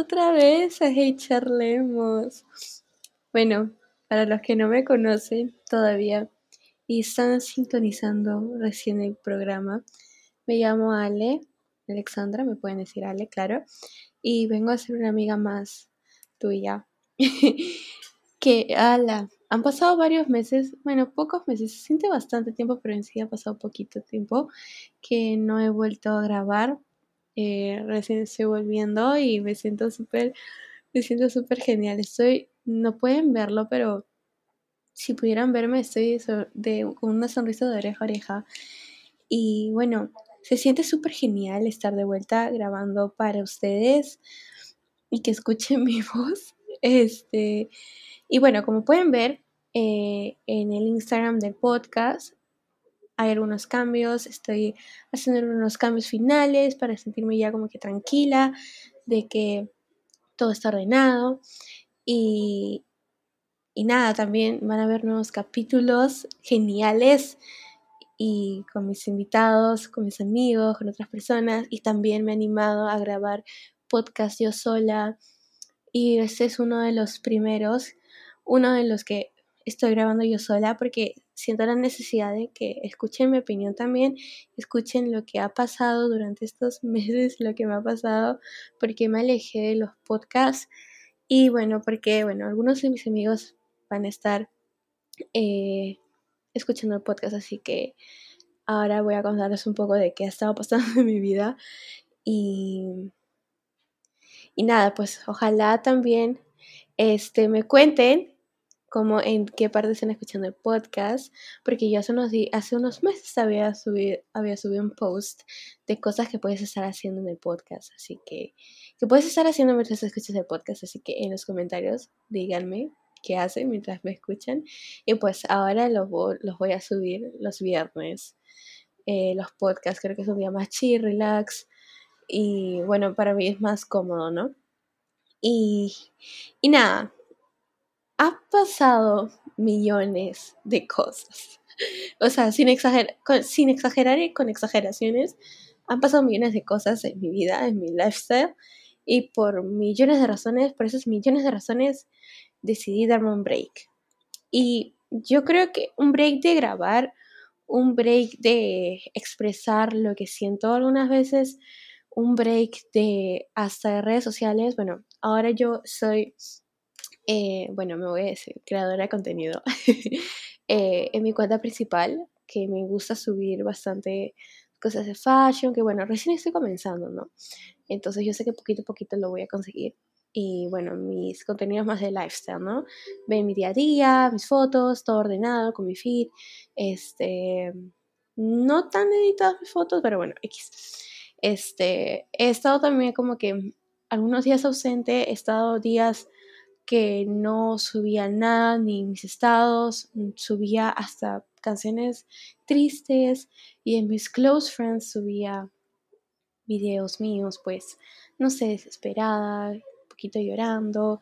otra vez a Hey Charlemos. Bueno, para los que no me conocen todavía y están sintonizando recién el programa, me llamo Ale, Alexandra, me pueden decir Ale, claro, y vengo a ser una amiga más tuya. que, ala, han pasado varios meses, bueno, pocos meses, se siente bastante tiempo, pero en sí ha pasado poquito tiempo que no he vuelto a grabar. Eh, recién estoy volviendo y me siento súper, me siento súper genial. Estoy, no pueden verlo, pero si pudieran verme, estoy de, con una sonrisa de oreja a oreja. Y bueno, se siente súper genial estar de vuelta grabando para ustedes y que escuchen mi voz. Este, y bueno, como pueden ver eh, en el Instagram del podcast, hay algunos cambios. Estoy haciendo unos cambios finales para sentirme ya como que tranquila de que todo está ordenado. Y, y nada, también van a haber nuevos capítulos geniales y con mis invitados, con mis amigos, con otras personas. Y también me he animado a grabar podcast yo sola. Y este es uno de los primeros, uno de los que estoy grabando yo sola porque siento la necesidad de que escuchen mi opinión también, escuchen lo que ha pasado durante estos meses, lo que me ha pasado, porque me alejé de los podcasts. Y bueno, porque bueno, algunos de mis amigos van a estar eh, escuchando el podcast, así que ahora voy a contarles un poco de qué ha estado pasando en mi vida. Y, y nada, pues ojalá también este, me cuenten como en qué parte están escuchando el podcast, porque yo hace unos, hace meses había subido, había subido un post de cosas que puedes estar haciendo en el podcast, así que, que puedes estar haciendo mientras escuchas el podcast, así que en los comentarios díganme qué hacen mientras me escuchan, y pues ahora los, los voy a subir los viernes, eh, los podcasts, creo que es un día más chill, relax, y bueno, para mí es más cómodo, ¿no? Y, y nada, ha pasado millones de cosas. O sea, sin, exagerar, sin exagerar y con exageraciones, han pasado millones de cosas en mi vida, en mi lifestyle. Y por millones de razones, por esas millones de razones, decidí darme un break. Y yo creo que un break de grabar, un break de expresar lo que siento algunas veces, un break de hasta de redes sociales. Bueno, ahora yo soy eh, bueno, me voy a decir, creadora de contenido, eh, en mi cuenta principal, que me gusta subir bastante cosas de fashion, que bueno, recién estoy comenzando, ¿no? Entonces yo sé que poquito a poquito lo voy a conseguir. Y bueno, mis contenidos más de lifestyle, ¿no? Ven mi día a día, mis fotos, todo ordenado con mi feed. Este, no tan editadas mis fotos, pero bueno, X. Este, he estado también como que algunos días ausente, he estado días que no subía nada, ni mis estados, mm, subía hasta canciones tristes y en mis close friends subía videos míos, pues, no sé, desesperada, un poquito llorando,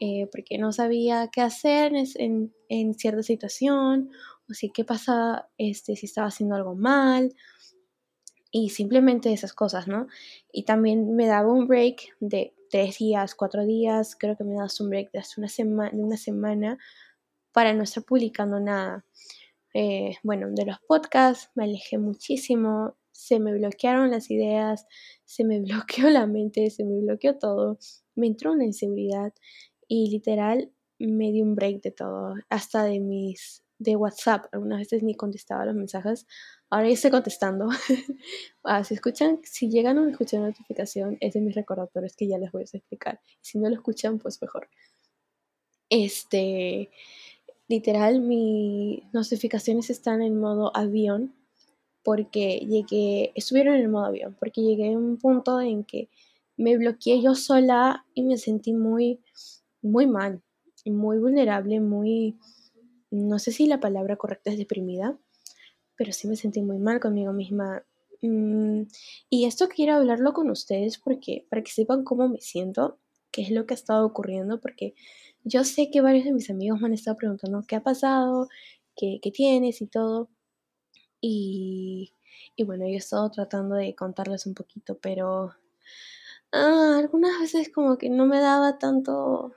eh, porque no sabía qué hacer en, en, cierta situación, o si qué pasaba, este, si estaba haciendo algo mal, y simplemente esas cosas, ¿no? Y también me daba un break de tres días, cuatro días, creo que me das un break de hace una, semana una semana para no estar publicando nada. Eh, bueno, de los podcasts me alejé muchísimo, se me bloquearon las ideas, se me bloqueó la mente, se me bloqueó todo, me entró una inseguridad y literal me di un break de todo, hasta de mis de WhatsApp, algunas veces ni contestaba los mensajes Ahora ya estoy contestando. ah, si escuchan, si llegan a escuchar notificación, es de mis recordatorios que ya les voy a explicar. Si no lo escuchan, pues mejor. Este, literal, mis notificaciones están en modo avión porque llegué, estuvieron en el modo avión, porque llegué a un punto en que me bloqueé yo sola y me sentí muy, muy mal, muy vulnerable, muy, no sé si la palabra correcta es deprimida pero sí me sentí muy mal conmigo misma. Mm, y esto quiero hablarlo con ustedes porque para que sepan cómo me siento, qué es lo que ha estado ocurriendo, porque yo sé que varios de mis amigos me han estado preguntando qué ha pasado, qué, qué tienes y todo. Y, Y bueno, yo he estado tratando de contarles un poquito, pero ah, algunas veces como que no me daba tanto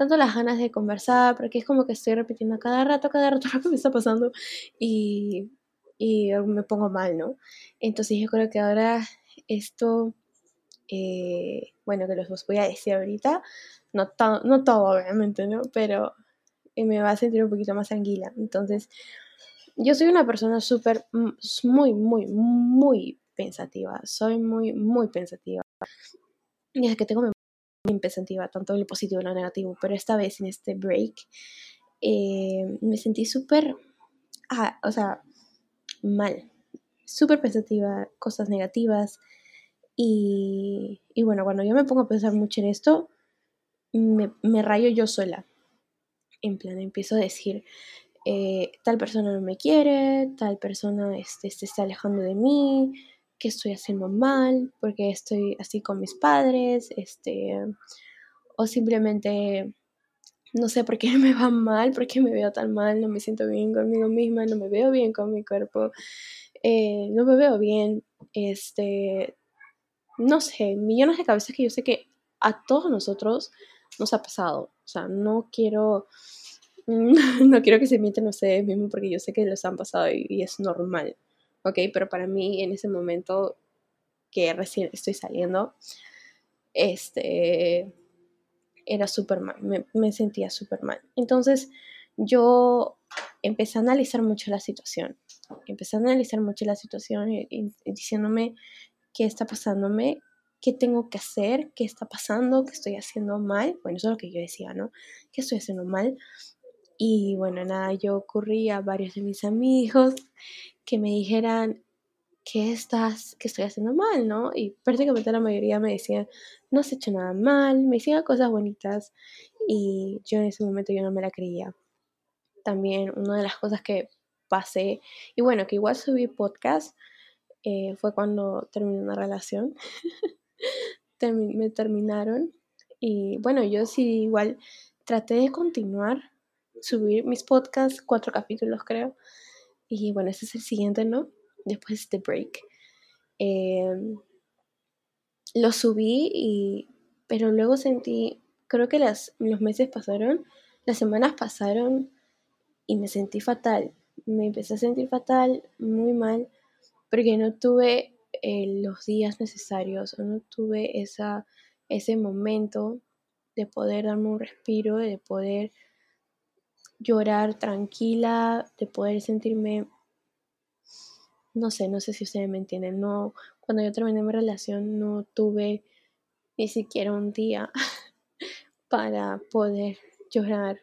tanto las ganas de conversar, porque es como que estoy repitiendo cada rato, cada rato lo que me está pasando y, y me pongo mal, ¿no? Entonces yo creo que ahora esto, eh, bueno, que los voy a decir ahorita, no, no todo obviamente, ¿no? Pero me va a sentir un poquito más tranquila. Entonces, yo soy una persona súper, mm, muy, muy, muy pensativa. Soy muy, muy pensativa. Es que tengo pensativa, tanto lo positivo como lo negativo. Pero esta vez, en este break, eh, me sentí súper, ah, o sea, mal. Súper pensativa, cosas negativas. Y, y, bueno, cuando yo me pongo a pensar mucho en esto, me, me rayo yo sola. En plan, empiezo a decir, eh, tal persona no me quiere, tal persona este, se está alejando de mí, que estoy haciendo mal, porque estoy así con mis padres, este, o simplemente no sé por qué me va mal, por qué me veo tan mal, no me siento bien conmigo misma, no me veo bien con mi cuerpo, eh, no me veo bien, este, no sé, millones de cabezas que yo sé que a todos nosotros nos ha pasado, o sea, no quiero no quiero que se mienten ustedes mismos porque yo sé que los han pasado y, es normal, ¿ok? Pero para mí en ese momento que recién estoy saliendo, este, era súper mal, me, sentía súper mal. Entonces yo empecé a analizar mucho la situación, empecé a analizar mucho la situación y diciéndome qué está pasándome, qué tengo que hacer, qué está pasando, qué estoy haciendo mal. Bueno, eso es lo que yo decía, ¿no? ¿Qué estoy haciendo mal? Y bueno, nada, yo ocurrí a varios de mis amigos que me dijeran, ¿qué estás, qué estoy haciendo mal, no? Y prácticamente la mayoría me decían, no has hecho nada mal, me decían cosas bonitas y yo en ese momento yo no me la creía. También una de las cosas que pasé, y bueno, que igual subí podcast, eh, fue cuando terminé una relación. me terminaron y bueno, yo sí igual traté de continuar subir mis podcasts, cuatro capítulos creo. Y bueno, este es el siguiente, ¿no? Después de este break. Em, lo subí y... Pero luego sentí, creo que las, los meses pasaron, las semanas pasaron y me sentí fatal. Me empecé a sentir fatal, muy mal, porque no tuve eh, los días necesarios no tuve esa, ese momento de poder darme un respiro, de poder llorar tranquila, de poder sentirme, no sé, no sé si ustedes me entienden, no, cuando yo terminé mi relación no tuve ni siquiera un día para poder llorar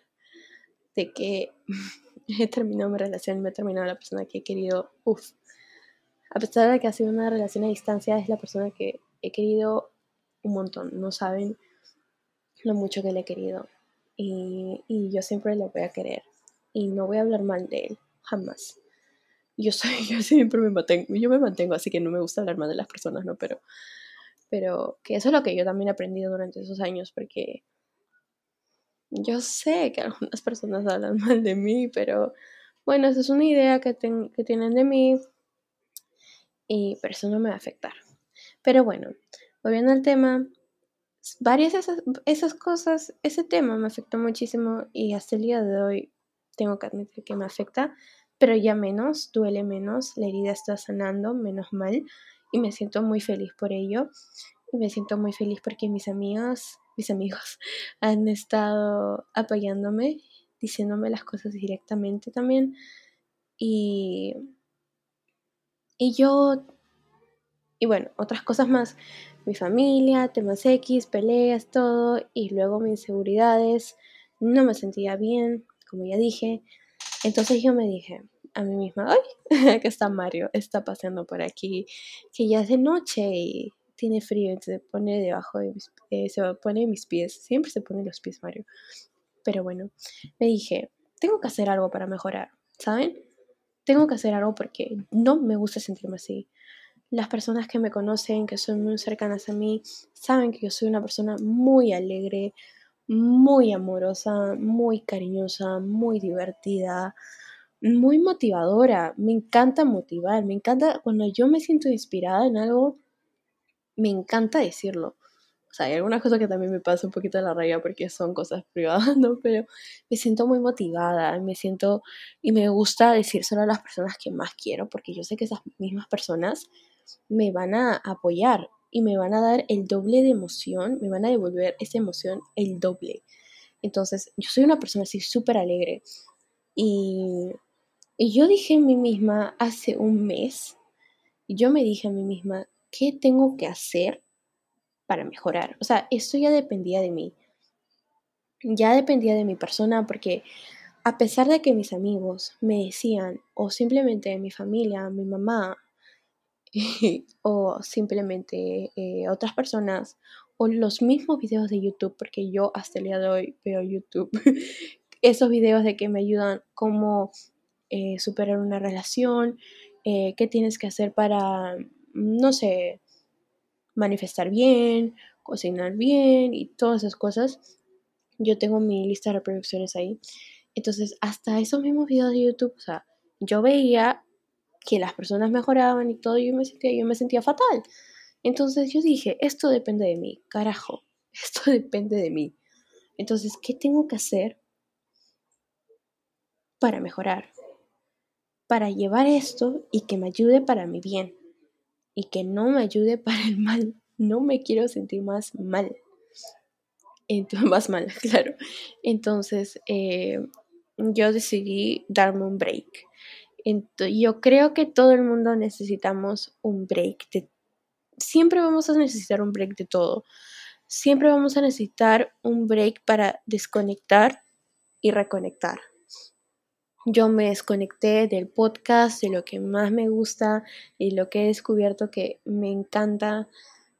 de que he terminado mi relación, me he terminado la persona que he querido, uff, a pesar de que ha sido una relación a distancia, es la persona que he querido un montón, no saben lo mucho que le he querido y, yo siempre lo voy a querer y no voy a hablar mal de él, jamás. Yo soy, yo siempre me mantengo, yo me mantengo, así que no me gusta hablar mal de las personas, ¿no? Pero, pero que eso es lo que yo también he aprendido durante esos años, porque yo sé que algunas personas hablan mal de mí, pero bueno, esa es una idea que, que tienen de mí y pero eso no me va a afectar. Pero bueno, volviendo al tema, varias esas, esas cosas, ese tema me afectó muchísimo y hasta el día de hoy tengo que admitir que me afecta, pero ya menos, duele menos, la herida está sanando, menos mal, y me siento muy feliz por ello. Y me siento muy feliz porque mis amigas, mis amigos han estado apoyándome, diciéndome las cosas directamente también. Y, y yo, y bueno, otras cosas más mi familia, temas X, peleas, todo, y luego mis inseguridades, no me sentía bien, como ya dije. Entonces yo me dije a mí misma, ay, que está Mario, está paseando por aquí, que ya es de noche y tiene frío, entonces se pone debajo de mis, eh, se pone mis pies, siempre se pone los pies Mario. Pero bueno, me dije, tengo que hacer algo para mejorar, ¿saben? Tengo que hacer algo porque no me gusta sentirme así. Las personas que me conocen, que son muy cercanas a mí, saben que yo soy una persona muy alegre, muy amorosa, muy cariñosa, muy divertida, muy motivadora. Me encanta motivar, me encanta cuando yo me siento inspirada en algo, me encanta decirlo. O sea, hay algunas cosas que también me pasa un poquito de la raya porque son cosas privadas, ¿no? Pero me siento muy motivada, me siento y me gusta decírselo a las personas que más quiero porque yo sé que esas mismas personas me van a apoyar y me van a dar el doble de emoción, me van a devolver esa emoción el doble. Entonces, yo soy una persona así súper alegre y, y yo dije a mí misma hace un mes, yo me dije a mí misma, ¿qué tengo que hacer para mejorar? O sea, esto ya dependía de mí. Ya dependía de mi persona porque a pesar de que mis amigos me decían, o simplemente mi familia, mi mamá, o simplemente eh, otras personas, o los mismos videos de YouTube, porque yo hasta el día de hoy veo YouTube, esos videos de que me ayudan cómo eh, superar una relación, eh, qué tienes que hacer para, no sé, manifestar bien, cocinar bien y todas esas cosas. Yo tengo mi lista de reproducciones ahí. Entonces, hasta esos mismos videos de YouTube, o sea, yo veía que las personas mejoraban y todo, yo me sentía, yo me sentía fatal. Entonces yo dije, esto depende de mí, carajo, esto depende de mí. Entonces, ¿qué tengo que hacer para mejorar? Para llevar esto y que me ayude para mi bien y que no me ayude para el mal. No me quiero sentir más mal. Entonces, más mal, claro. Entonces, eh, yo decidí darme un break. Yo creo que todo el mundo necesitamos un break. siempre vamos a necesitar un break de todo. Siempre vamos a necesitar un break para desconectar y reconectar yo me desconecté del podcast, de lo que más me gusta y lo que he descubierto que me encanta.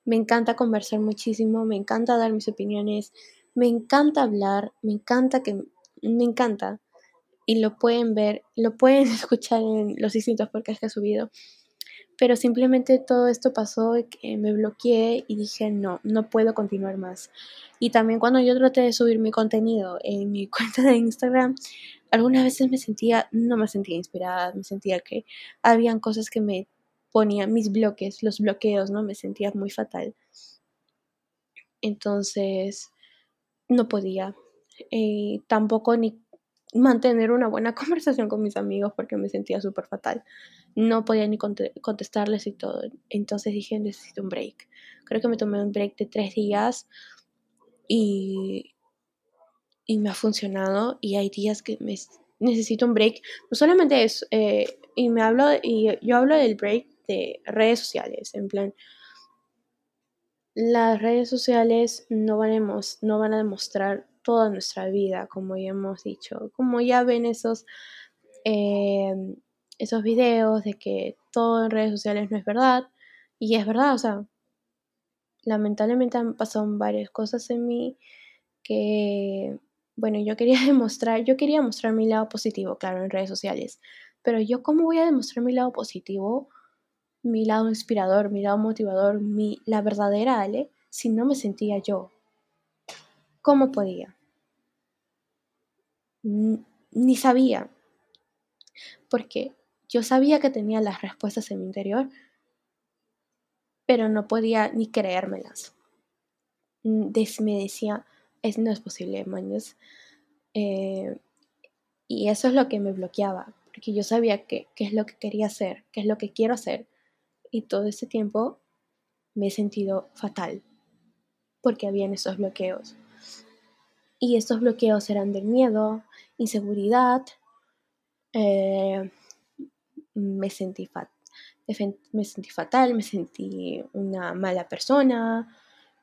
Me encanta conversar muchísimo, me encanta dar mis opiniones, me encanta hablar, me encanta que me encanta y lo pueden ver, lo pueden escuchar en los distintos podcasts que he subido. Pero simplemente todo esto pasó que me bloqueé y dije, no, no puedo continuar más. Y también cuando yo traté de subir mi contenido en mi cuenta de Instagram, algunas veces me sentía, no me sentía inspirada, me sentía que habían cosas que me ponían mis bloques, los bloqueos, ¿no? Me sentía muy fatal. Entonces, no podía. Eh, tampoco ni mantener una buena conversación con mis amigos porque me sentía súper fatal. No podía ni contestarles y todo. Entonces dije, necesito un break. Creo que me tomé un break de tres días y y me ha funcionado y hay días que necesito un break. No solamente eso, eh, y me hablo, y yo hablo del break de redes sociales, en plan, las redes sociales no van no van a demostrar toda nuestra vida, como ya hemos dicho, como ya ven esos, em, esos videos de que todo en redes sociales no es verdad, y es verdad, o sea, lamentablemente han pasado varias cosas en mí que bueno, yo quería demostrar, yo quería mostrar mi lado positivo, claro, en redes sociales, pero yo cómo voy a demostrar mi lado positivo, mi lado inspirador, mi lado motivador, mi, la verdadera Ale, si no me sentía yo? ¿Cómo podía? Ni sabía, porque yo sabía que tenía las respuestas en mi interior, pero no podía ni creérmelas. Me decía, es, no es posible, maños. Eh, y eso es lo que me bloqueaba, porque yo sabía qué es lo que quería hacer, qué es lo que quiero hacer. Y todo ese tiempo me he sentido fatal, porque habían esos bloqueos. Y estos bloqueos eran del miedo, inseguridad, eh, me, sentí me sentí fatal, me sentí una mala persona,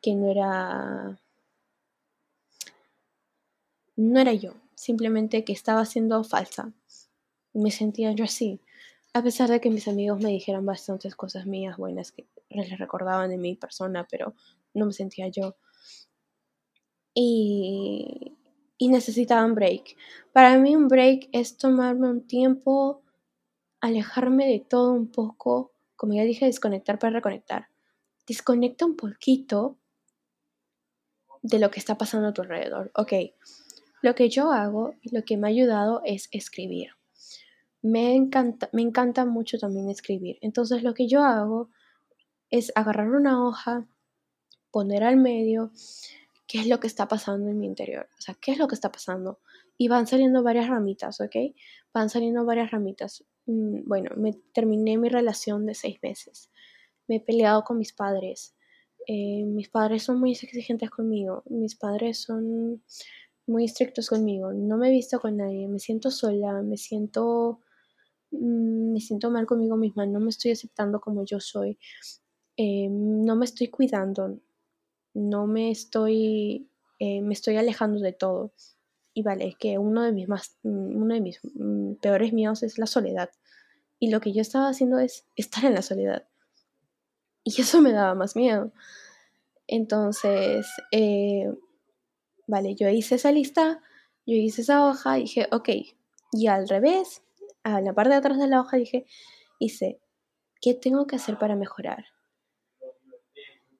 que no era no era yo, simplemente que estaba siendo falsa. Me sentía yo así, a pesar de que mis amigos me dijeran bastantes cosas mías buenas que les recordaban de mi persona, pero no me sentía yo. Y, y necesitaba un break. Para mí un break es tomarme un tiempo, alejarme de todo un poco, como ya dije, desconectar para reconectar. Desconecta un poquito de lo que está pasando a tu alrededor. Ok, lo que yo hago y lo que me ha ayudado es escribir. me encanta, me encanta mucho también escribir. Entonces lo que yo hago es agarrar una hoja, poner al medio qué es lo que está pasando en mi interior, o sea, qué es lo que está pasando. Y van saliendo varias ramitas, ¿ok? Van saliendo varias ramitas. Mm, bueno, me terminé mi relación de seis meses. Me he peleado con mis padres. Eh, mis padres son muy exigentes conmigo. Mis padres son muy estrictos conmigo. No me he visto con nadie. Me siento sola. Me siento Mm, me siento mal conmigo misma, no me estoy aceptando como yo soy, eh, no me estoy cuidando, no me estoy, eh, me estoy alejando de todo. Y vale, es que uno de mis más, mm, uno de mis mm, peores miedos es la soledad. Y lo que yo estaba haciendo es estar en la soledad. Y eso me daba más miedo. Entonces, eh, vale, yo hice esa lista, yo hice esa hoja dije, ok, y al revés, a la parte de atrás de la hoja dije, hice, ¿qué tengo que hacer para mejorar?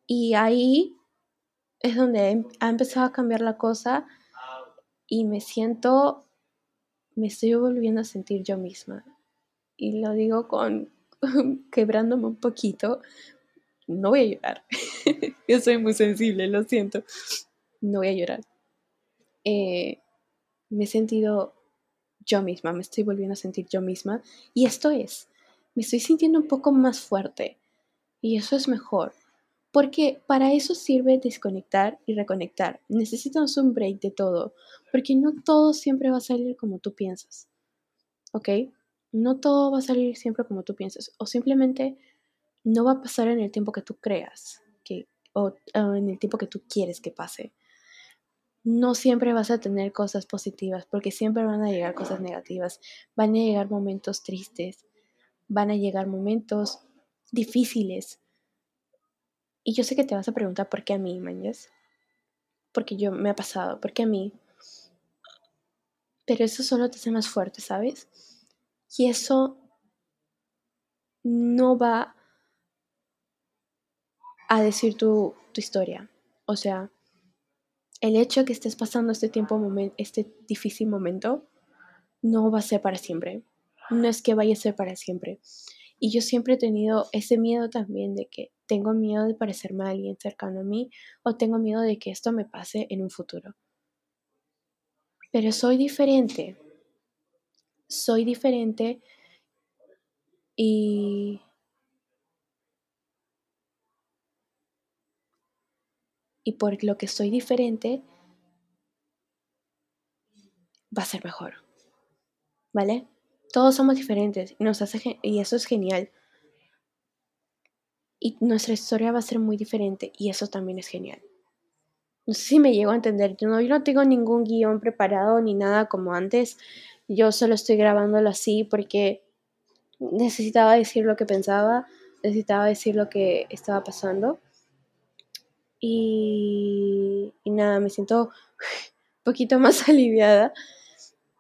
Y ahí es donde em, ha empezado a cambiar la cosa y me siento, me estoy volviendo a sentir yo misma. Y lo digo con quebrándome un poquito. No voy a llorar. yo soy muy sensible, lo siento. No voy a llorar. Eh, me he sentido yo misma, me estoy volviendo a sentir yo misma. Y esto es, me estoy sintiendo un poco más fuerte. Y eso es mejor. Porque para eso sirve desconectar y reconectar. Necesitamos un break de todo. Porque no todo siempre va a salir como tú piensas. ¿Ok? No todo va a salir siempre como tú piensas. O simplemente no va a pasar en el tiempo que tú creas. Que, o en el tiempo que tú quieres que pase no siempre vas a tener cosas positivas, porque siempre van a llegar cosas negativas, van a llegar momentos tristes, van a llegar momentos difíciles. Y yo sé que te vas a preguntar por qué a mí, mañas. Porque yo me ha pasado, por qué a mí. Pero eso solo te hace más fuerte, ¿sabes? Y eso no va a decir tu, tu historia. O sea, el hecho de que estés pasando este tiempo, este difícil momento, no va a ser para siempre. No es que vaya a ser para siempre. Y yo siempre he tenido ese miedo también de que tengo miedo de parecerme a alguien cercano a mí o tengo miedo de que esto me pase en un futuro. Pero soy diferente. Soy diferente y y por lo que soy diferente, va a ser mejor. ¿Vale? Todos somos diferentes y, nos hace, y eso es genial. Y nuestra historia va a ser muy diferente y eso también es genial. No sé si me llego a entender. Yo no, yo no tengo ningún guion preparado ni nada como antes. Yo solo estoy grabándolo así porque necesitaba decir lo que pensaba, necesitaba decir lo que estaba pasando. Y, nada, me siento un poquito más aliviada.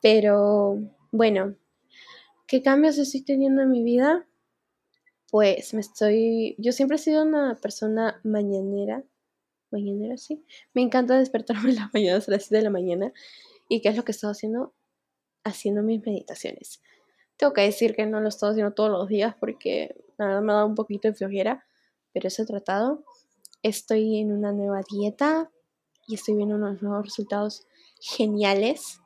Pero bueno, ¿qué cambios estoy teniendo en mi vida? Pues me estoy, yo siempre he sido una persona mañanera, mañanera, sí. Me encanta despertarme en las mañanas a las 7 de la mañana. ¿Y qué es lo que he haciendo? Haciendo mis meditaciones. Tengo que decir que no lo he estado haciendo todos los días porque la verdad me ha dado un poquito de flojera, pero eso he tratado estoy en una nueva dieta y estoy viendo unos nuevos resultados geniales.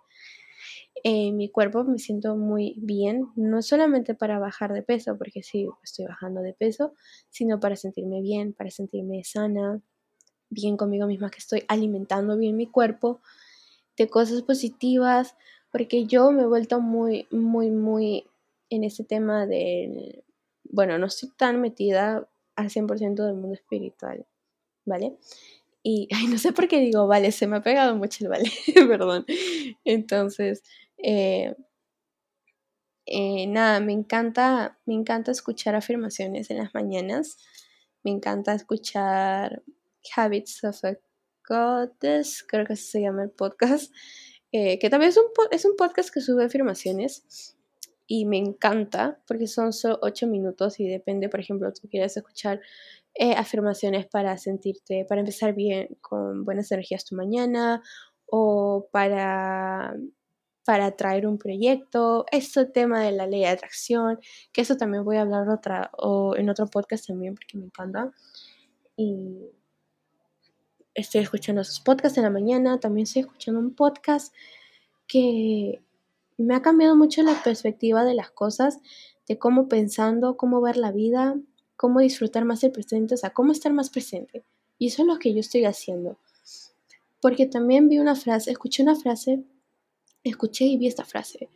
En mi cuerpo me siento muy bien, no solamente para bajar de peso, porque sí, estoy bajando de peso, sino para sentirme bien, para sentirme sana, bien conmigo misma, que estoy alimentando bien mi cuerpo de cosas positivas, porque yo me he vuelto muy, muy, muy en ese tema del, bueno, no estoy tan metida al 100% del mundo espiritual. ¿vale? Y no sé por qué digo, vale, se me ha pegado mucho el vale, perdón. Entonces, eh, eh, nada, me encanta, me encanta escuchar afirmaciones en las mañanas. Me encanta escuchar Habits of a Goddess, creo que se llama el podcast, eh, que también es un, es un podcast que sube afirmaciones y me encanta porque son solo 8 minutos y depende, por ejemplo, tú quieres escuchar afirmaciones para sentirte, para empezar bien con buenas energías tu mañana o para para traer un proyecto, este tema de la ley de atracción, que eso también voy a hablar otra, o en otro podcast también porque me encanta. Y estoy escuchando esos podcasts en la mañana, también estoy escuchando un podcast que me ha cambiado mucho la perspectiva de las cosas, de cómo pensando, cómo ver la vida, cómo disfrutar más el presente, o sea, cómo estar más presente. Y eso es lo que yo estoy haciendo. Porque también vi una frase, escuché una frase, escuché y vi esta frase.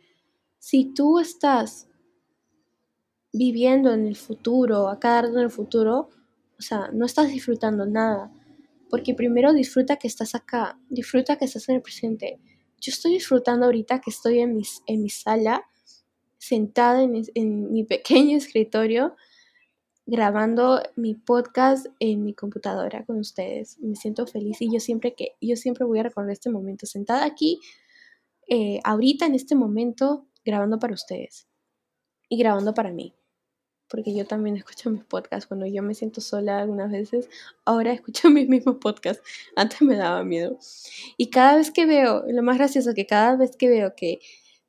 Si tú estás viviendo en el futuro, acá en el futuro, o sea, no estás disfrutando nada. Porque primero disfruta que estás acá, disfruta que estás en el presente. Yo estoy disfrutando ahorita que estoy en mi, en mi sala, sentada en, en mi pequeño escritorio, grabando mi podcast en mi computadora con ustedes. Me siento feliz y yo siempre que yo siempre voy a recordar este momento sentada aquí eh, ahorita en este momento grabando para ustedes y grabando para mí. Porque yo también escucho mis podcasts cuando yo me siento sola algunas veces. Ahora escucho mis mismos podcasts. Antes me daba miedo. Y cada vez que veo, lo más gracioso que cada vez que veo que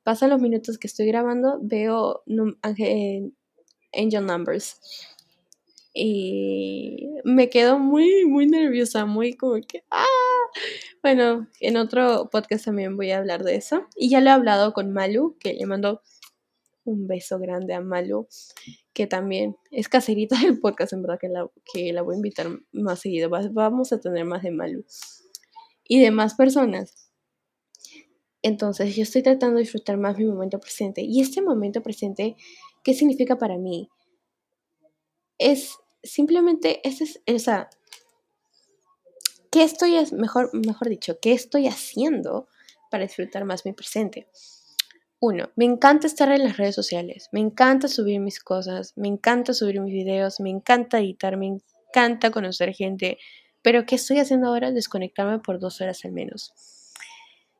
pasan los minutos que estoy grabando, veo angel numbers y me quedo muy, muy nerviosa, muy como que, ¡ah! Bueno, en otro podcast también voy a hablar de eso. Y ya lo he hablado con Malu, que le mando un beso grande a Malu, que también es caserita del podcast, en verdad que la, que la voy a invitar más seguido. Vamos a tener más de Malu y de más personas. Entonces yo estoy tratando de disfrutar más mi momento presente. Y este momento presente, ¿qué significa para mí? Es simplemente ese es, o sea, ¿qué estoy, mejor, mejor dicho, qué estoy haciendo para disfrutar más mi presente? Uno, me encanta estar en las redes sociales, me encanta subir mis cosas, me encanta subir mis videos, me encanta editar, me encanta conocer gente, pero ¿qué estoy haciendo ahora? Desconectarme por dos horas al menos.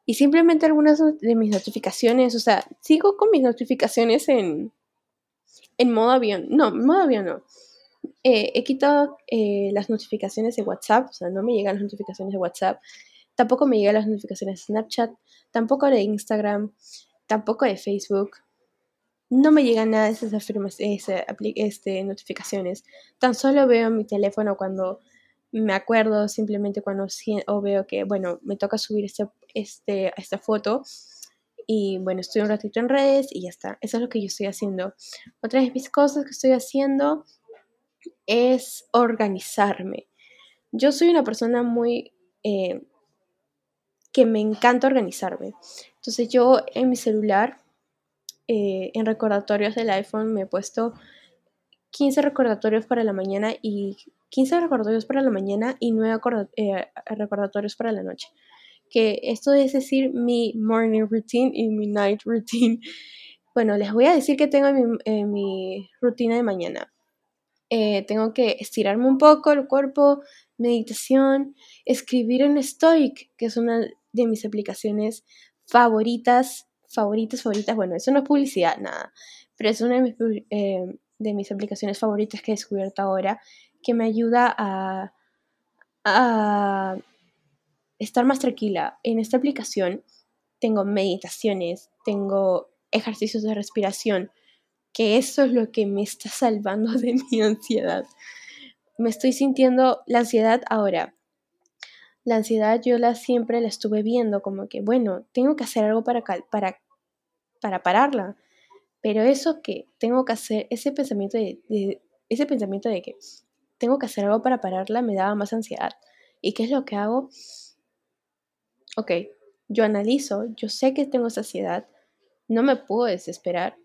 Y simplemente algunas de mis notificaciones, o sea, sigo con mis notificaciones en, en modo avión. No, modo avión no. Eh, he quitado eh, las notificaciones de WhatsApp, o sea, no me llegan las notificaciones de WhatsApp, tampoco me llegan las notificaciones de Snapchat, tampoco de Instagram, tampoco de Facebook. No me llegan nada de esas este, notificaciones. Tan solo veo mi teléfono cuando me acuerdo, simplemente cuando o veo que, bueno, me toca subir este, este, esta foto. Y bueno, estoy un ratito en redes y ya está. Eso es lo que yo estoy haciendo. Otra de mis cosas que estoy haciendo es organizarme. Yo soy una persona muy... Eh, que me encanta organizarme. Entonces yo en mi celular, eh, en recordatorios del iPhone, me he puesto 15 recordatorios para la mañana y 15 recordatorios para la mañana y 9 eh, recordatorios para la noche. Que esto es decir mi morning routine y mi night routine. Bueno, les voy a decir que tengo mi, mi rutina de mañana. Eh, tengo que estirarme un poco el cuerpo, meditación, escribir en Stoic, que es una de mis aplicaciones favoritas, favoritas, favoritas. Bueno, eso no es publicidad, nada, pero es una de mis, eh, aplicaciones favoritas que he descubierto ahora, que me ayuda a, a estar más tranquila. En esta aplicación tengo meditaciones, tengo ejercicios de respiración, que eso es lo que me está salvando de mi ansiedad. Me estoy sintiendo la ansiedad ahora. La ansiedad yo la siempre la estuve viendo como que, bueno, tengo que hacer algo para, para, para pararla. Pero eso que tengo que hacer, ese pensamiento de, ese pensamiento de que tengo que hacer algo para pararla me daba más ansiedad. ¿Y qué es lo que hago? Ok, yo analizo, yo sé que tengo esa ansiedad, no me puedo desesperar,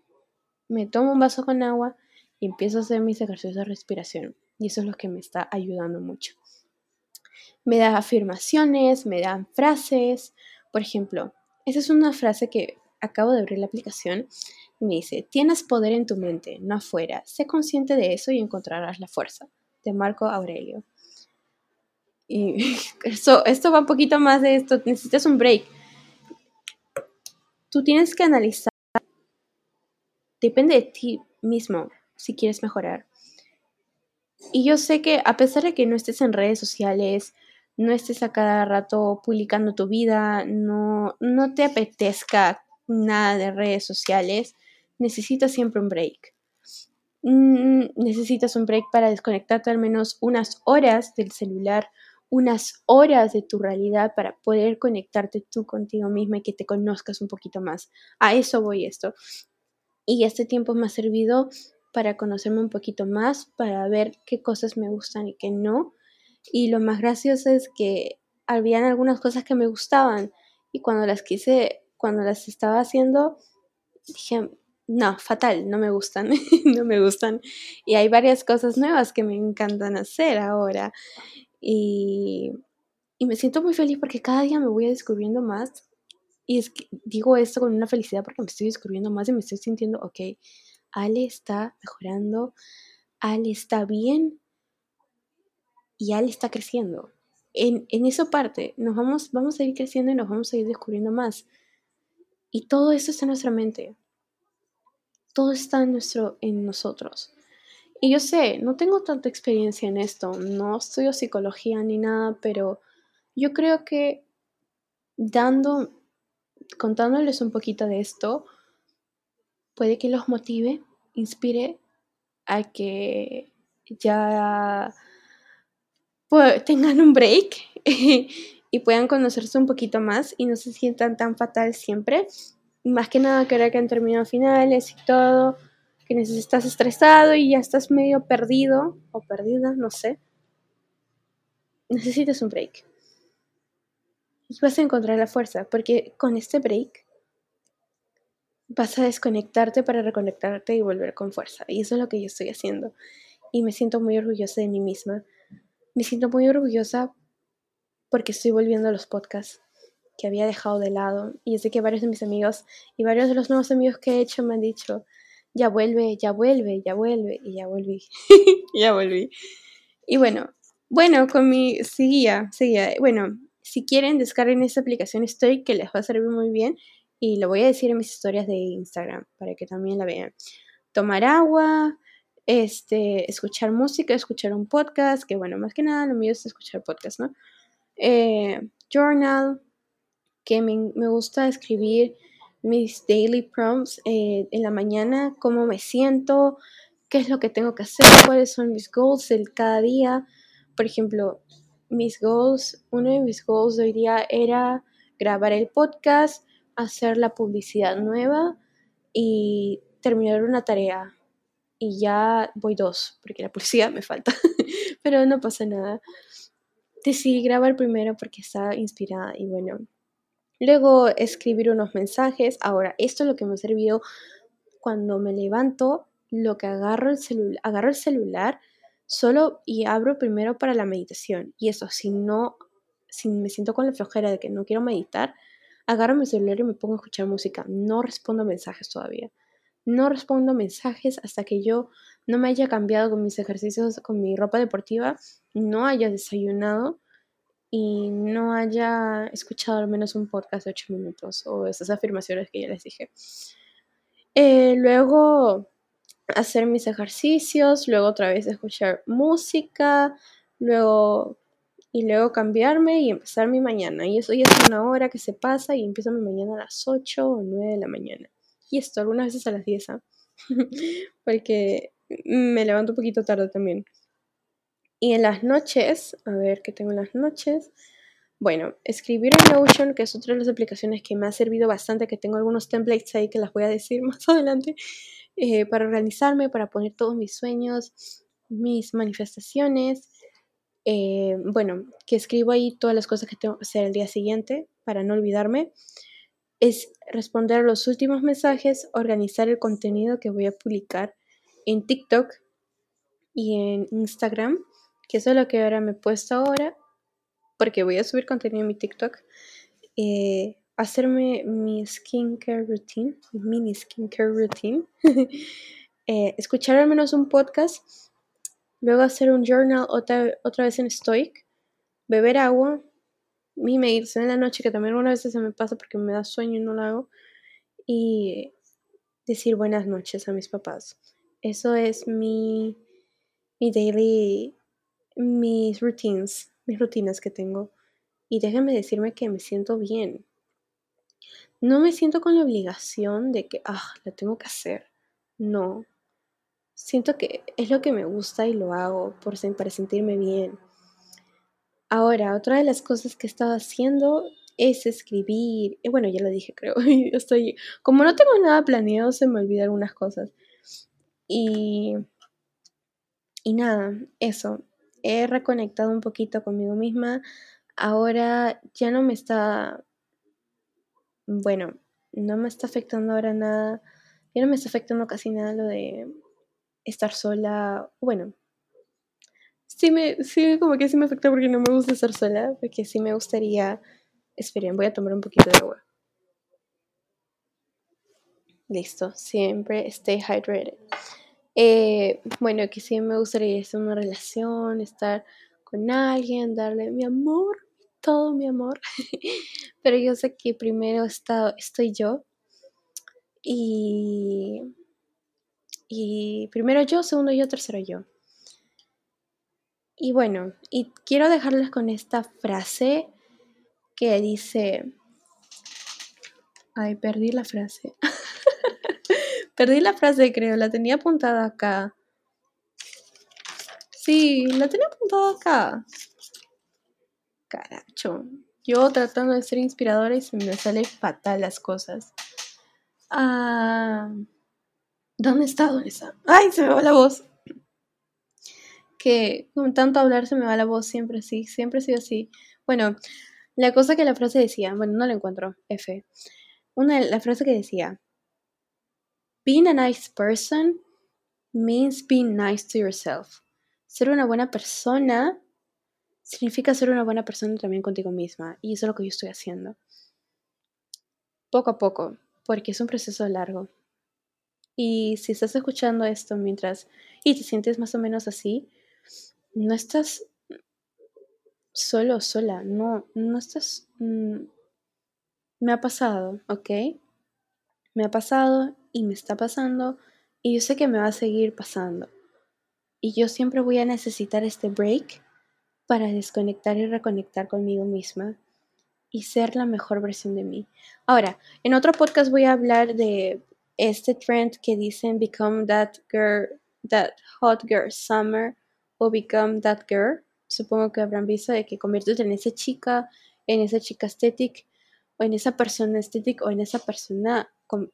me tomo un vaso con agua y empiezo a hacer mis ejercicios de respiración. Y eso es lo que me está ayudando mucho. Me da afirmaciones, me dan frases. Por ejemplo, esa es una frase que acabo de abrir la aplicación me dice, tienes poder en tu mente, no afuera. Sé consciente de eso y encontrarás la fuerza. De Marco Aurelio. Y esto va un poquito más de esto. Necesitas un break. Tú tienes que analizar depende de ti mismo si quieres mejorar. Y yo sé que a pesar de que no estés en redes sociales, no estés a cada rato publicando tu vida, no, no te apetezca nada de redes sociales, necesitas siempre un break. Mm, necesitas un break para desconectarte al menos unas horas del celular, unas horas de tu realidad para poder conectarte tú contigo misma y que te conozcas un poquito más. A eso voy esto. Y este tiempo me ha servido para conocerme un poquito más, para ver qué cosas me gustan y qué no. Y lo más gracioso es que habían algunas cosas que me gustaban y cuando las quise, cuando las estaba haciendo, dije, no, fatal, no me gustan, no me gustan. Y hay varias cosas nuevas que me encantan hacer ahora. Y, y me siento muy feliz porque cada día me voy descubriendo más. Y es que digo esto con una felicidad porque me estoy descubriendo más y me estoy sintiendo, ok, Ale está mejorando, Ale está bien y Ale está creciendo. En, en esa parte nos vamos, vamos a ir creciendo y nos vamos a ir descubriendo más. Y todo eso está en nuestra mente todo está en, nuestro, en nosotros. Y yo sé, no tengo tanta experiencia en esto, no estudio psicología ni nada, pero yo creo que dando, contándoles un poquito de esto, puede que los motive, inspire a que ya pues, tengan un break y puedan conocerse un poquito más y no se sientan tan fatal siempre más que nada que que han terminado finales y todo, que estás estresado y ya estás medio perdido o perdida, no sé. Necesitas un break. Y vas a encontrar la fuerza, porque con este break vas a desconectarte para reconectarte y volver con fuerza. Y eso es lo que yo estoy haciendo. Y me siento muy orgullosa de mí misma. Me siento muy orgullosa porque estoy volviendo a los podcasts que había dejado de lado. Y sé que varios de mis amigos y varios de los nuevos amigos que he hecho me han dicho, ya vuelve, ya vuelve, ya vuelve, y ya volví, ya volví. Y bueno, bueno, con mi, seguía, seguía, bueno, si quieren descarguen esta aplicación Estoy, que les va a servir muy bien, y lo voy a decir en mis historias de Instagram, para que también la vean. Tomar agua, este, escuchar música, escuchar un podcast, que bueno, más que nada lo mío es escuchar podcast, ¿no? Eh, journal, que me, gusta escribir mis daily prompts eh, en la mañana, cómo me siento, qué es lo que tengo que hacer, cuáles son mis goals del cada día. Por ejemplo, mis goals, uno de mis goals de hoy día era grabar el podcast, hacer la publicidad nueva y terminar una tarea. Y ya voy dos, porque la publicidad me falta, pero no pasa nada. Decidí grabar primero porque estaba inspirada y bueno, Luego escribir unos mensajes. Ahora, esto es lo que me ha servido cuando me levanto, lo que agarro el, celular, agarro el celular solo y abro primero para la meditación. Y eso, si no, si me siento con la flojera de que no quiero meditar, agarro mi celular y me pongo a escuchar música. No respondo mensajes todavía. No respondo mensajes hasta que yo no me haya cambiado con mis ejercicios, con mi ropa deportiva, no haya desayunado y no haya escuchado al menos un podcast de 8 minutos o esas afirmaciones que ya les dije. Eh, luego hacer mis ejercicios, luego otra vez escuchar música, luego y luego cambiarme y empezar mi mañana. Y eso ya es una hora que se pasa y empiezo mi mañana a las 8 o 9 de la mañana. Y esto algunas veces a las 10, ¿ah? porque me levanto un poquito tarde también. Y en las noches, a ver qué tengo en las noches. Bueno, escribir en Notion, que es otra de las aplicaciones que me ha servido bastante, que tengo algunos templates ahí que las voy a decir más adelante, eh, para organizarme, para poner todos mis sueños, mis manifestaciones. Eh, bueno, que escribo ahí todas las cosas que tengo que hacer el día siguiente para no olvidarme. Es responder los últimos mensajes, organizar el contenido que voy a publicar en TikTok y en Instagram que eso es lo que ahora me he puesto ahora, porque voy a subir contenido en mi TikTok, eh, hacerme mi skincare routine, mi mini skincare routine, eh, escuchar al menos un podcast, luego hacer un journal otra, otra vez en Stoic, beber agua, mi meditación en la noche, que también algunas veces se me pasa porque me da sueño y no lo hago, y decir buenas noches a mis papás. Eso es mi, mi daily mis routines, mis rutinas que tengo. Y déjenme decirme que me siento bien. no me siento con la obligación de que, ah, la tengo que hacer. No. Siento que es lo que me gusta y lo hago por, para sentirme bien. Ahora, otra de las cosas que he estado haciendo es escribir. Bueno, ya lo dije, creo. Estoy, como no tengo nada planeado, se me olvidan algunas cosas. Y, y nada, eso. He reconectado un poquito conmigo misma. Ahora ya no me está bueno, no me está afectando ahora nada, ya no me está afectando casi nada lo de estar sola, bueno, sí me, sí como que sí me afecta porque no me gusta estar sola, porque sí me gustaría, esperen, voy a tomar un poquito de agua. Listo, siempre stay hydrated. Eh, bueno, que sí me gustaría estar en una relación, estar con alguien, darle mi amor, todo mi amor. Pero yo sé que primero estoy yo. Y, y primero yo, segundo yo, tercero yo. Y bueno, y quiero dejarles con esta frase que dice... Ay, perdí la frase. perdí la frase, creo. La tenía apuntada acá. Sí, la tenía apuntada acá. Caracho. Yo tratando de ser inspiradora y se me sale fatal las cosas. Ah, ¿Dónde está? ¿Dónde? ¡Ay, se me va la voz! Que con tanto hablar se me va la voz siempre así, siempre ha sido así. Bueno, la cosa que la frase decía, bueno, no la encuentro, F. Una, la frase que decía, Being a nice person means being nice to yourself. Ser una buena persona significa ser una buena persona también contigo misma. Y eso es lo que yo estoy haciendo. Poco a poco, porque es un proceso largo. Y si estás escuchando esto mientras y te sientes más o menos así, no estás solo o sola, no, no estás... Mm, me ha pasado, ¿ok? Me ha pasado y me está pasando y yo sé que me va a seguir pasando. Y yo siempre voy a necesitar este break para desconectar y reconectar conmigo misma y ser la mejor versión de mí. Ahora, en otro podcast voy a hablar de este trend que dicen become that girl, that hot girl summer o become that girl. Supongo que habrán visto de que conviertes en esa chica, en esa chica estética o en esa persona estética o en esa persona,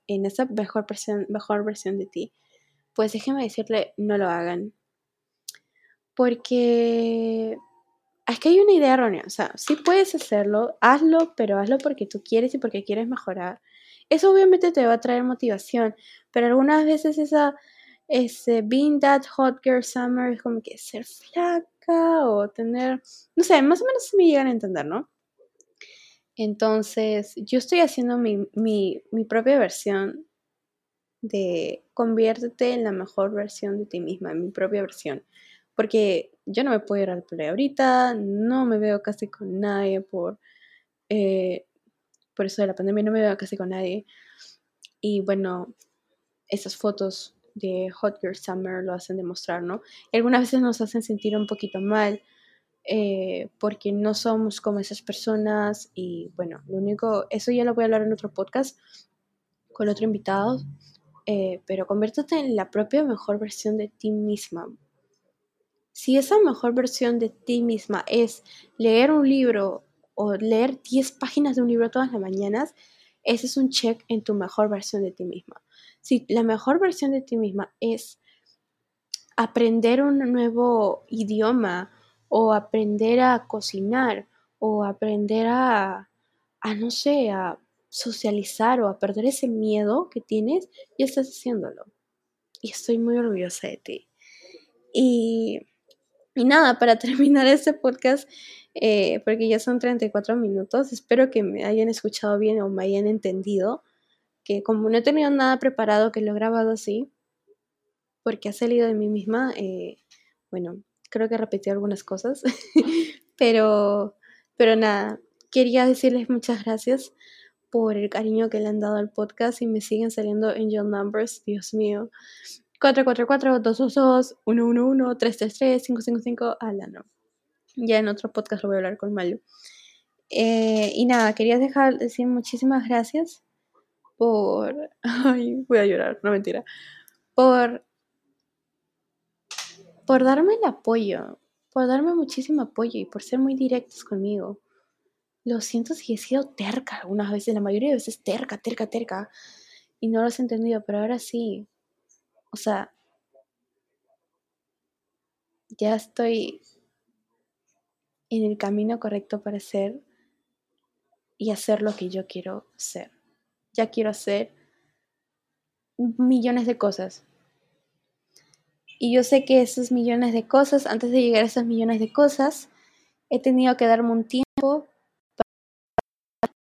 en esa mejor, mejor versión de ti. Pues déjenme decirle, no lo hagan. Porque es que hay una idea errónea, o sea, sí puedes hacerlo, hazlo, pero hazlo porque tú quieres y porque quieres mejorar. Eso obviamente te va a traer motivación, pero algunas veces esa, ese being that hot girl summer es como que ser flaca o tener, no sé, más o menos me llegan a entender, ¿no? Entonces, yo estoy haciendo mi, mi, mi propia versión de conviértete en la mejor versión de ti misma, en mi propia versión porque yo no me puedo ir al play ahorita, no me veo casi con nadie por, eh, por eso de la pandemia, no me veo casi con nadie. Y bueno, esas fotos de Hot Girl Summer lo hacen demostrar, ¿no? algunas veces nos hacen sentir un poquito mal eh, porque no somos como esas personas y bueno, lo único, eso ya lo voy a hablar en otro podcast con otro invitado, eh, pero conviértete en la propia mejor versión de ti misma, si esa mejor versión de ti misma es leer un libro o leer 10 páginas de un libro todas las mañanas, ese es un check en tu mejor versión de ti misma. Si la mejor versión de ti misma es aprender un nuevo idioma o aprender a cocinar o aprender a, a no sé, a socializar o a perder ese miedo que tienes, ya estás haciéndolo. Y estoy muy orgullosa de ti. Y y nada, para terminar este podcast, eh, porque ya son 34 minutos, espero que me hayan escuchado bien o me hayan entendido, que como no he tenido nada preparado, que lo he grabado así, porque ha salido de mí misma, eh, bueno, creo que repetí algunas cosas, pero, pero nada, quería decirles muchas gracias por el cariño que le han dado al podcast y me siguen saliendo angel numbers, Dios mío. 444-222-111-333-555. Ala, no. Ya en otro podcast lo voy a hablar con Malu. Eh, y nada, quería dejar decir muchísimas gracias por... Ay, voy a llorar, no mentira. Por... Por darme el apoyo, por darme muchísimo apoyo y por ser muy directos conmigo. Lo siento si he sido terca algunas veces, la mayoría de veces terca, terca, terca. Y no lo has entendido, pero ahora sí. O sea, ya estoy en el camino correcto para ser y hacer lo que yo quiero ser. Ya quiero hacer millones de cosas. Y yo sé que esos millones de cosas, antes de llegar a esos millones de cosas, he tenido que darme un tiempo para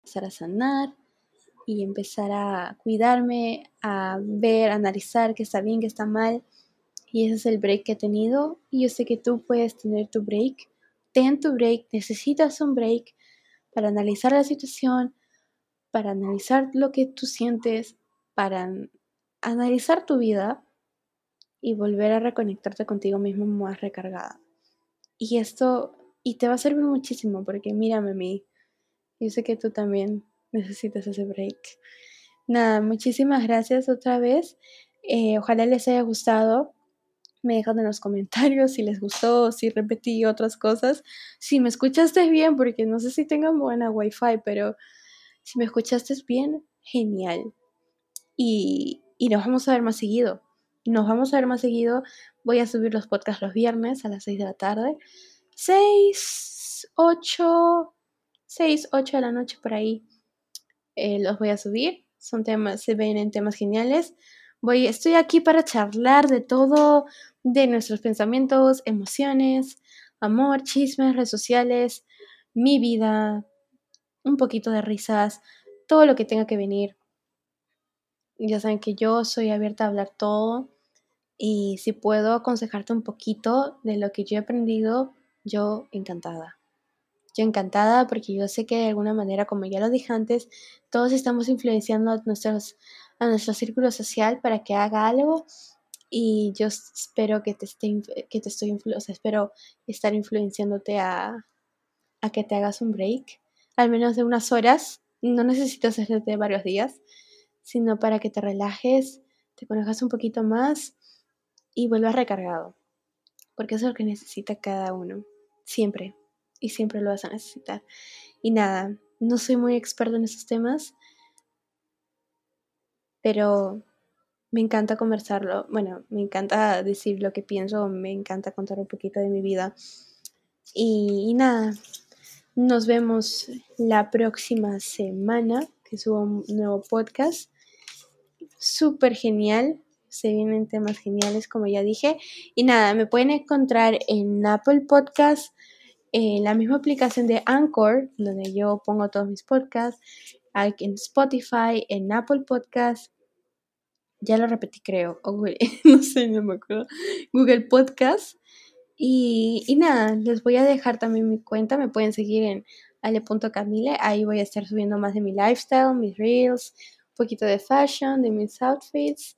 empezar a sanar y empezar a cuidarme, a ver, analizar qué está bien, qué está mal. Y ese es el break que he tenido. Y yo sé que tú puedes tener tu break. Ten tu break, necesitas un break para analizar la situación, para analizar lo que tú sientes, para analizar tu vida y volver a reconectarte contigo mismo más recargada. Y esto, y te va a servir muchísimo porque mírame a mí. Yo sé que tú también necesitas ese break. Nada, muchísimas gracias otra vez. Eh, ojalá les haya gustado. Me dejan en los comentarios si les gustó, si repetí otras cosas. Si me escuchaste bien, porque no sé si tengan buena wifi, pero si me escuchaste bien, genial. Y, y nos vamos a ver más seguido. Nos vamos a ver más seguido. Voy a subir los podcasts los viernes a las 6 de la tarde. 6, 8, 6, 8 de la noche por ahí. Eh, los voy a subir. Son temas, se ven en temas geniales. Voy, estoy aquí para charlar de todo, de nuestros pensamientos, emociones, amor, chismes, redes sociales, mi vida, un poquito de risas, todo lo que tenga que venir. Ya saben que yo soy abierta a hablar todo y si puedo aconsejarte un poquito de lo que yo he aprendido, yo encantada. Yo encantada porque yo sé que de alguna manera, como ya lo dije antes, todos estamos influenciando a, nuestros, a nuestro círculo social para que haga algo y yo espero que te esté, que te estoy, o espero estar influenciándote a, a que te hagas un break, al menos de unas horas, no necesitas hacerte varios días, sino para que te relajes, te conozcas un poquito más y vuelvas recargado, porque eso es lo que necesita cada uno, siempre, y siempre lo vas a necesitar. Y nada, no soy muy experto en esos temas, pero me encanta conversarlo, bueno, me encanta decir lo que pienso, me encanta contar un poquito de mi vida. Y, nada, nos vemos la próxima semana que subo un nuevo podcast. Súper genial se vienen temas geniales, como ya dije. Y nada, me pueden encontrar en Apple Podcast, en la misma aplicación de Anchor, donde yo pongo todos mis podcasts, en Spotify, en Apple Podcast. Ya lo repetí, creo. no sé, no me acuerdo. Google Podcast. Y, y, nada, les voy a dejar también mi cuenta. Me pueden seguir en ale.camile. Ahí voy a estar subiendo más de mi lifestyle, mis reels, un poquito de fashion, de mis outfits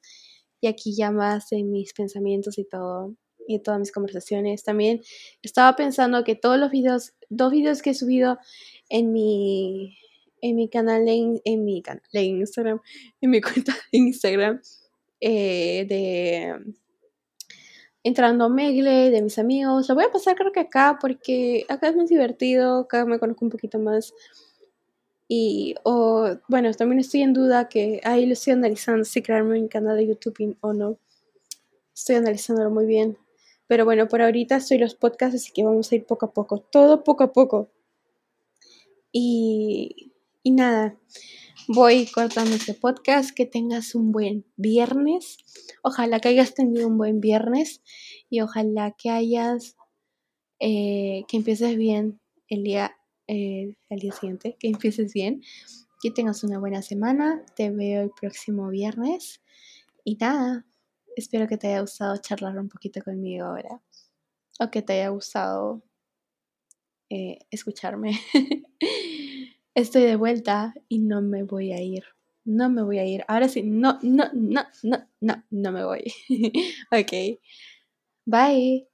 y aquí ya más de mis pensamientos y todo y de todas mis conversaciones. También estaba pensando que todos los videos, dos videos que he subido en mi en mi canal en, en mi canal de Instagram, en mi cuenta de Instagram eh, de entrando a Megle, de mis amigos. Lo voy a pasar creo que acá porque acá es más divertido, acá me conozco un poquito más. Y, o, bueno, también estoy en duda que ahí lo estoy analizando si crearme un canal de YouTube o no. Estoy analizándolo muy bien. Pero bueno, por ahorita estoy los podcasts, así que vamos a ir poco a poco. Todo poco a poco. Y, y nada, voy cortando este podcast. Que tengas un buen viernes. Ojalá que hayas tenido un buen viernes. Y ojalá que hayas, eh, que empieces bien el día eh, al día siguiente. Que empieces bien. Que tengas una buena semana. Te veo el próximo viernes. Y nada, espero que te haya gustado charlar un poquito conmigo ahora. O que te haya gustado eh, escucharme. Estoy de vuelta y no me voy a ir. No me voy a ir. Ahora sí, no, no, no, no, no, no me voy. ok. Bye.